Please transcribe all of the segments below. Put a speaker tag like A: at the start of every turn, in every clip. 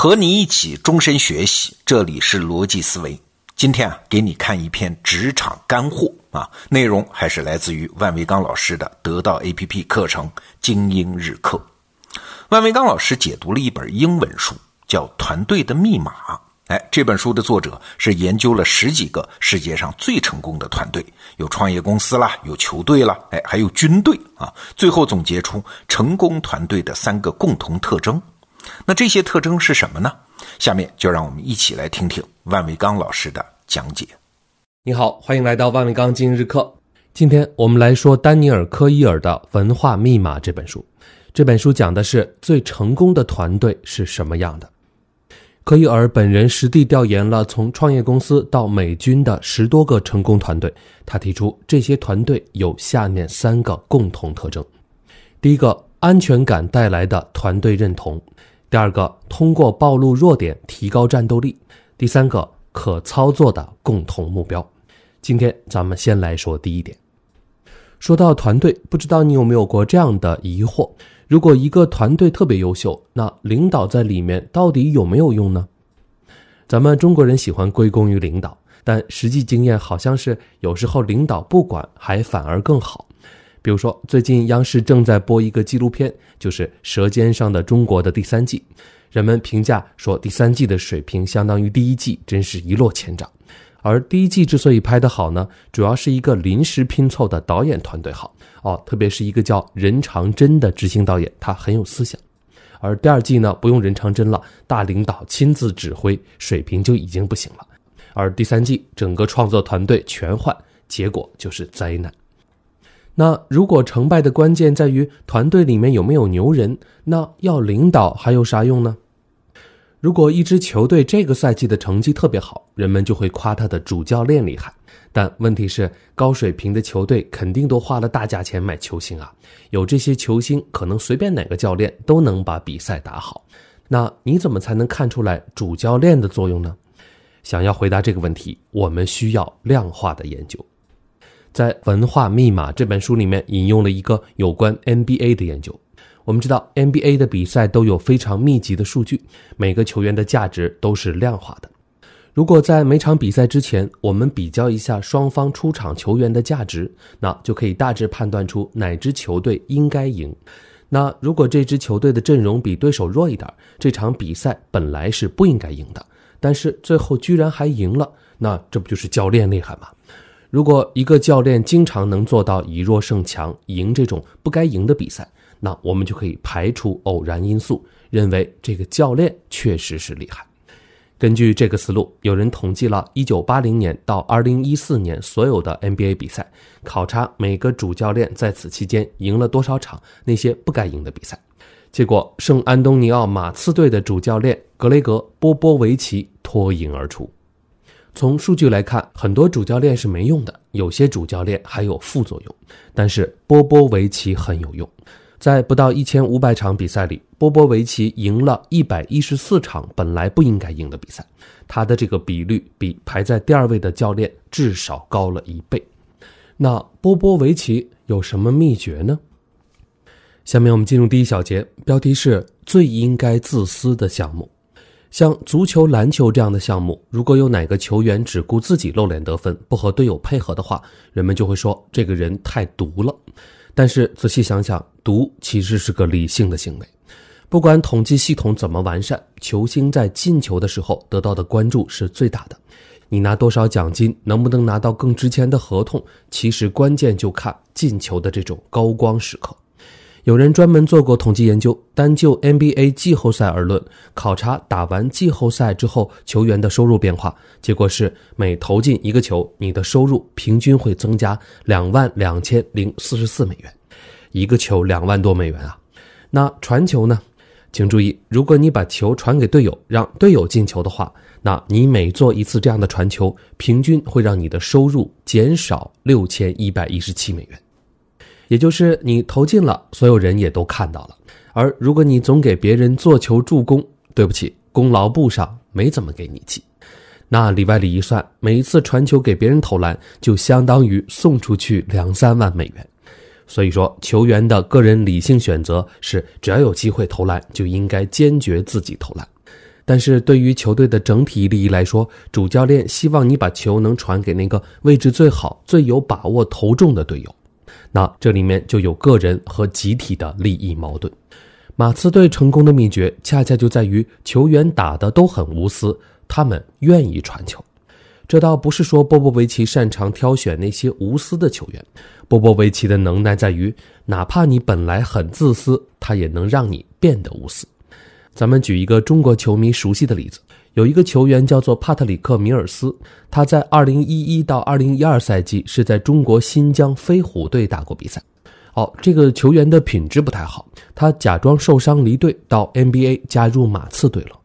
A: 和你一起终身学习，这里是逻辑思维。今天啊，给你看一篇职场干货啊，内容还是来自于万维刚老师的得到 APP 课程《精英日课》。万维刚老师解读了一本英文书，叫《团队的密码》。哎，这本书的作者是研究了十几个世界上最成功的团队，有创业公司啦，有球队啦，哎，还有军队啊。最后总结出成功团队的三个共同特征。那这些特征是什么呢？下面就让我们一起来听听万维刚老师的讲解。
B: 你好，欢迎来到万维刚今日课。今天我们来说丹尼尔·科伊尔的《文化密码》这本书。这本书讲的是最成功的团队是什么样的。科伊尔本人实地调研了从创业公司到美军的十多个成功团队，他提出这些团队有下面三个共同特征：第一个，安全感带来的团队认同。第二个，通过暴露弱点提高战斗力；第三个，可操作的共同目标。今天咱们先来说第一点。说到团队，不知道你有没有过这样的疑惑：如果一个团队特别优秀，那领导在里面到底有没有用呢？咱们中国人喜欢归功于领导，但实际经验好像是有时候领导不管还反而更好。比如说，最近央视正在播一个纪录片，就是《舌尖上的中国》的第三季。人们评价说，第三季的水平相当于第一季，真是一落千丈。而第一季之所以拍得好呢，主要是一个临时拼凑的导演团队好哦，特别是一个叫任长真的执行导演，他很有思想。而第二季呢，不用任长真了，大领导亲自指挥，水平就已经不行了。而第三季整个创作团队全换，结果就是灾难。那如果成败的关键在于团队里面有没有牛人，那要领导还有啥用呢？如果一支球队这个赛季的成绩特别好，人们就会夸他的主教练厉害。但问题是，高水平的球队肯定都花了大价钱买球星啊，有这些球星，可能随便哪个教练都能把比赛打好。那你怎么才能看出来主教练的作用呢？想要回答这个问题，我们需要量化的研究。在《文化密码》这本书里面引用了一个有关 NBA 的研究。我们知道 NBA 的比赛都有非常密集的数据，每个球员的价值都是量化的。如果在每场比赛之前，我们比较一下双方出场球员的价值，那就可以大致判断出哪支球队应该赢。那如果这支球队的阵容比对手弱一点，这场比赛本来是不应该赢的，但是最后居然还赢了，那这不就是教练厉害吗？如果一个教练经常能做到以弱胜强，赢这种不该赢的比赛，那我们就可以排除偶然因素，认为这个教练确实是厉害。根据这个思路，有人统计了1980年到2014年所有的 NBA 比赛，考察每个主教练在此期间赢了多少场那些不该赢的比赛。结果，圣安东尼奥马刺队的主教练格雷格·波波维奇脱颖而出。从数据来看，很多主教练是没用的，有些主教练还有副作用。但是波波维奇很有用，在不到一千五百场比赛里，波波维奇赢了一百一十四场本来不应该赢的比赛，他的这个比率比排在第二位的教练至少高了一倍。那波波维奇有什么秘诀呢？下面我们进入第一小节，标题是最应该自私的项目。像足球、篮球这样的项目，如果有哪个球员只顾自己露脸得分，不和队友配合的话，人们就会说这个人太毒了。但是仔细想想，毒其实是个理性的行为。不管统计系统怎么完善，球星在进球的时候得到的关注是最大的。你拿多少奖金，能不能拿到更值钱的合同，其实关键就看进球的这种高光时刻。有人专门做过统计研究，单就 NBA 季后赛而论，考察打完季后赛之后球员的收入变化，结果是每投进一个球，你的收入平均会增加两万两千零四十四美元，一个球两万多美元啊。那传球呢？请注意，如果你把球传给队友，让队友进球的话，那你每做一次这样的传球，平均会让你的收入减少六千一百一十七美元。也就是你投进了，所有人也都看到了。而如果你总给别人做球助攻，对不起，功劳簿上没怎么给你记。那里外里一算，每一次传球给别人投篮，就相当于送出去两三万美元。所以说，球员的个人理性选择是，只要有机会投篮，就应该坚决自己投篮。但是对于球队的整体利益来说，主教练希望你把球能传给那个位置最好、最有把握投中的队友。那这里面就有个人和集体的利益矛盾。马刺队成功的秘诀，恰恰就在于球员打的都很无私，他们愿意传球。这倒不是说波波维奇擅长挑选那些无私的球员，波波维奇的能耐在于，哪怕你本来很自私，他也能让你变得无私。咱们举一个中国球迷熟悉的例子，有一个球员叫做帕特里克·米尔斯，他在2011到2012赛季是在中国新疆飞虎队打过比赛。哦，这个球员的品质不太好，他假装受伤离队到 NBA 加入马刺队了。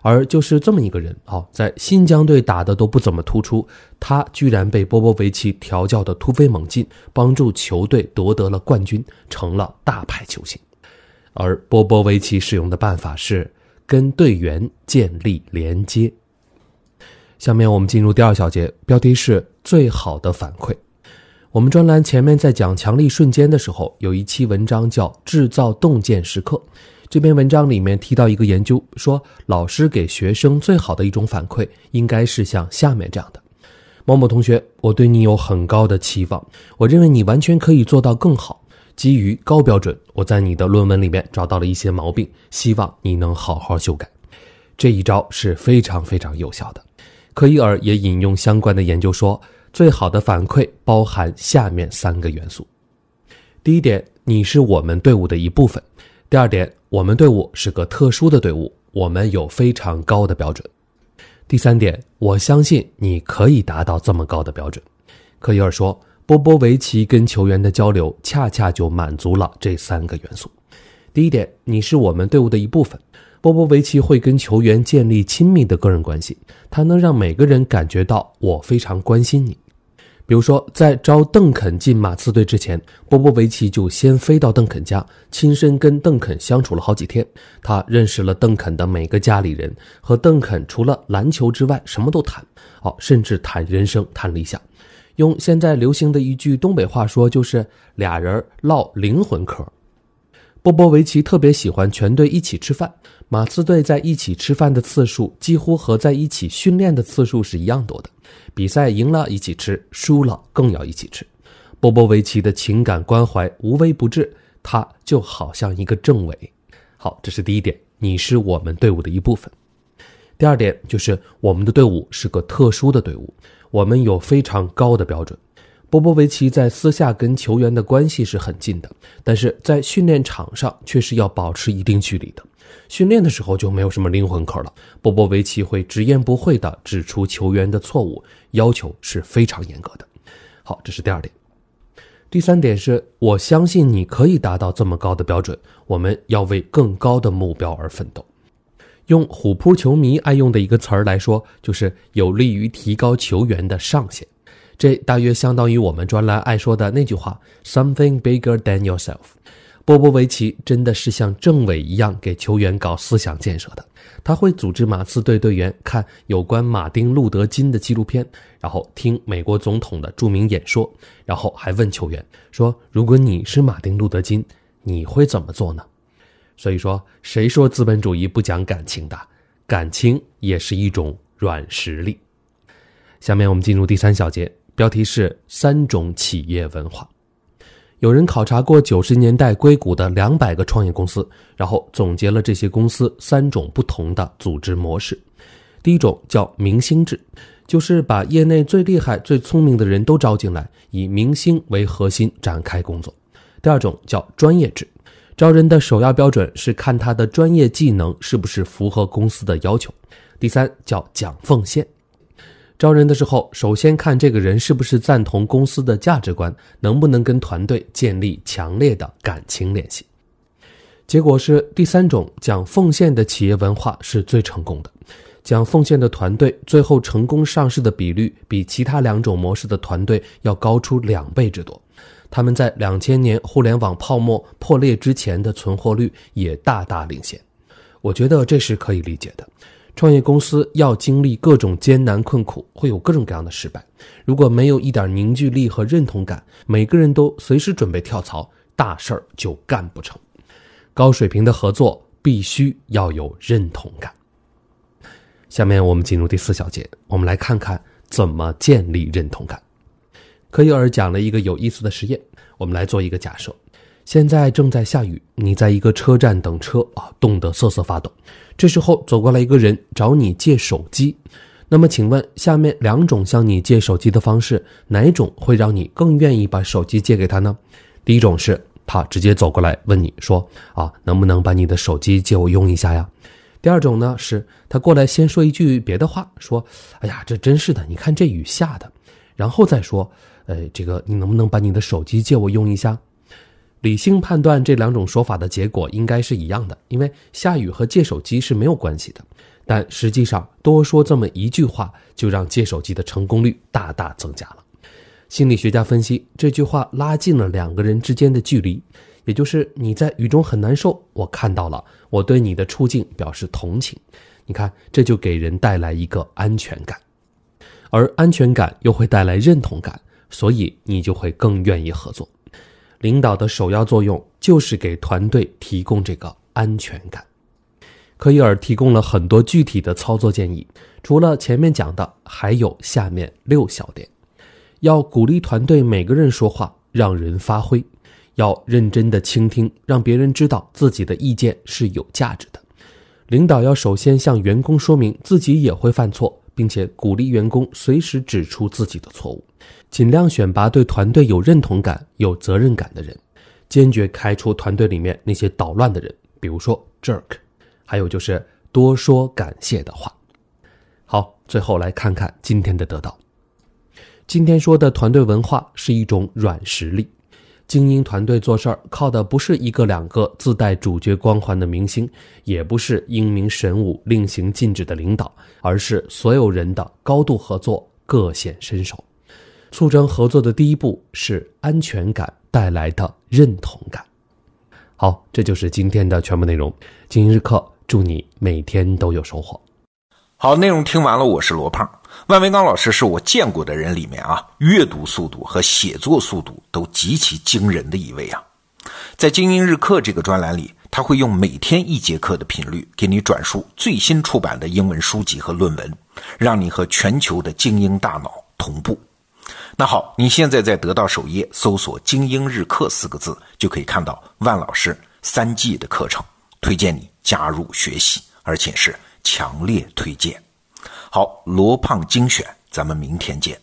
B: 而就是这么一个人，哦，在新疆队打的都不怎么突出，他居然被波波维奇调教的突飞猛进，帮助球队夺得了冠军，成了大牌球星。而波波维奇使用的办法是跟队员建立连接。下面我们进入第二小节，标题是最好的反馈。我们专栏前面在讲强力瞬间的时候，有一期文章叫《制造洞见时刻》。这篇文章里面提到一个研究，说老师给学生最好的一种反馈，应该是像下面这样的：某某同学，我对你有很高的期望，我认为你完全可以做到更好。基于高标准，我在你的论文里面找到了一些毛病，希望你能好好修改。这一招是非常非常有效的。科伊尔也引用相关的研究说，最好的反馈包含下面三个元素：第一点，你是我们队伍的一部分；第二点，我们队伍是个特殊的队伍，我们有非常高的标准；第三点，我相信你可以达到这么高的标准。科伊尔说。波波维奇跟球员的交流，恰恰就满足了这三个元素。第一点，你是我们队伍的一部分。波波维奇会跟球员建立亲密的个人关系，他能让每个人感觉到我非常关心你。比如说，在招邓肯进马刺队之前，波波维奇就先飞到邓肯家，亲身跟邓肯相处了好几天。他认识了邓肯的每个家里人，和邓肯除了篮球之外什么都谈，哦，甚至谈人生、谈理想。用现在流行的一句东北话说，就是俩人唠灵魂嗑。波波维奇特别喜欢全队一起吃饭，马刺队在一起吃饭的次数几乎和在一起训练的次数是一样多的。比赛赢了一起吃，输了更要一起吃。波波维奇的情感关怀无微不至，他就好像一个政委。好，这是第一点，你是我们队伍的一部分。第二点就是我们的队伍是个特殊的队伍。我们有非常高的标准。波波维奇在私下跟球员的关系是很近的，但是在训练场上却是要保持一定距离的。训练的时候就没有什么灵魂课了。波波维奇会直言不讳地指出球员的错误，要求是非常严格的。好，这是第二点。第三点是我相信你可以达到这么高的标准。我们要为更高的目标而奋斗。用虎扑球迷爱用的一个词儿来说，就是有利于提高球员的上限。这大约相当于我们专栏爱说的那句话：“Something bigger than yourself。”波波维奇真的是像政委一样给球员搞思想建设的。他会组织马刺队队员看有关马丁·路德·金的纪录片，然后听美国总统的著名演说，然后还问球员说：“如果你是马丁·路德·金，你会怎么做呢？”所以说，谁说资本主义不讲感情的？感情也是一种软实力。下面我们进入第三小节，标题是三种企业文化。有人考察过九十年代硅谷的两百个创业公司，然后总结了这些公司三种不同的组织模式。第一种叫明星制，就是把业内最厉害、最聪明的人都招进来，以明星为核心展开工作。第二种叫专业制。招人的首要标准是看他的专业技能是不是符合公司的要求。第三叫讲奉献。招人的时候，首先看这个人是不是赞同公司的价值观，能不能跟团队建立强烈的感情联系。结果是第三种讲奉献的企业文化是最成功的。讲奉献的团队最后成功上市的比率比其他两种模式的团队要高出两倍之多。他们在两千年互联网泡沫破裂之前的存活率也大大领先，我觉得这是可以理解的。创业公司要经历各种艰难困苦，会有各种各样的失败。如果没有一点凝聚力和认同感，每个人都随时准备跳槽，大事儿就干不成。高水平的合作必须要有认同感。下面我们进入第四小节，我们来看看怎么建立认同感。科伊尔讲了一个有意思的实验，我们来做一个假设：现在正在下雨，你在一个车站等车啊，冻得瑟瑟发抖。这时候走过来一个人找你借手机，那么请问下面两种向你借手机的方式，哪种会让你更愿意把手机借给他呢？第一种是他直接走过来问你说：“啊，能不能把你的手机借我用一下呀？”第二种呢，是他过来先说一句别的话，说：“哎呀，这真是的，你看这雨下的。”然后再说：“呃，这个你能不能把你的手机借我用一下？”理性判断这两种说法的结果应该是一样的，因为下雨和借手机是没有关系的。但实际上，多说这么一句话，就让借手机的成功率大大增加了。心理学家分析，这句话拉近了两个人之间的距离。也就是你在雨中很难受，我看到了，我对你的处境表示同情。你看，这就给人带来一个安全感，而安全感又会带来认同感，所以你就会更愿意合作。领导的首要作用就是给团队提供这个安全感。科伊尔提供了很多具体的操作建议，除了前面讲的，还有下面六小点：要鼓励团队每个人说话，让人发挥。要认真的倾听，让别人知道自己的意见是有价值的。领导要首先向员工说明自己也会犯错，并且鼓励员工随时指出自己的错误。尽量选拔对团队有认同感、有责任感的人，坚决开除团队里面那些捣乱的人，比如说 jerk。还有就是多说感谢的话。好，最后来看看今天的得到。今天说的团队文化是一种软实力。精英团队做事儿靠的不是一个两个自带主角光环的明星，也不是英明神武、令行禁止的领导，而是所有人的高度合作、各显身手。促成合作的第一步是安全感带来的认同感。好，这就是今天的全部内容。精英日课，祝你每天都有收获。
A: 好，内容听完了，我是罗胖。万维刚老师是我见过的人里面啊，阅读速度和写作速度都极其惊人的一位啊。在精英日课这个专栏里，他会用每天一节课的频率给你转述最新出版的英文书籍和论文，让你和全球的精英大脑同步。那好，你现在在得到首页搜索“精英日课”四个字，就可以看到万老师三季的课程，推荐你加入学习，而且是强烈推荐。好，罗胖精选，咱们明天见。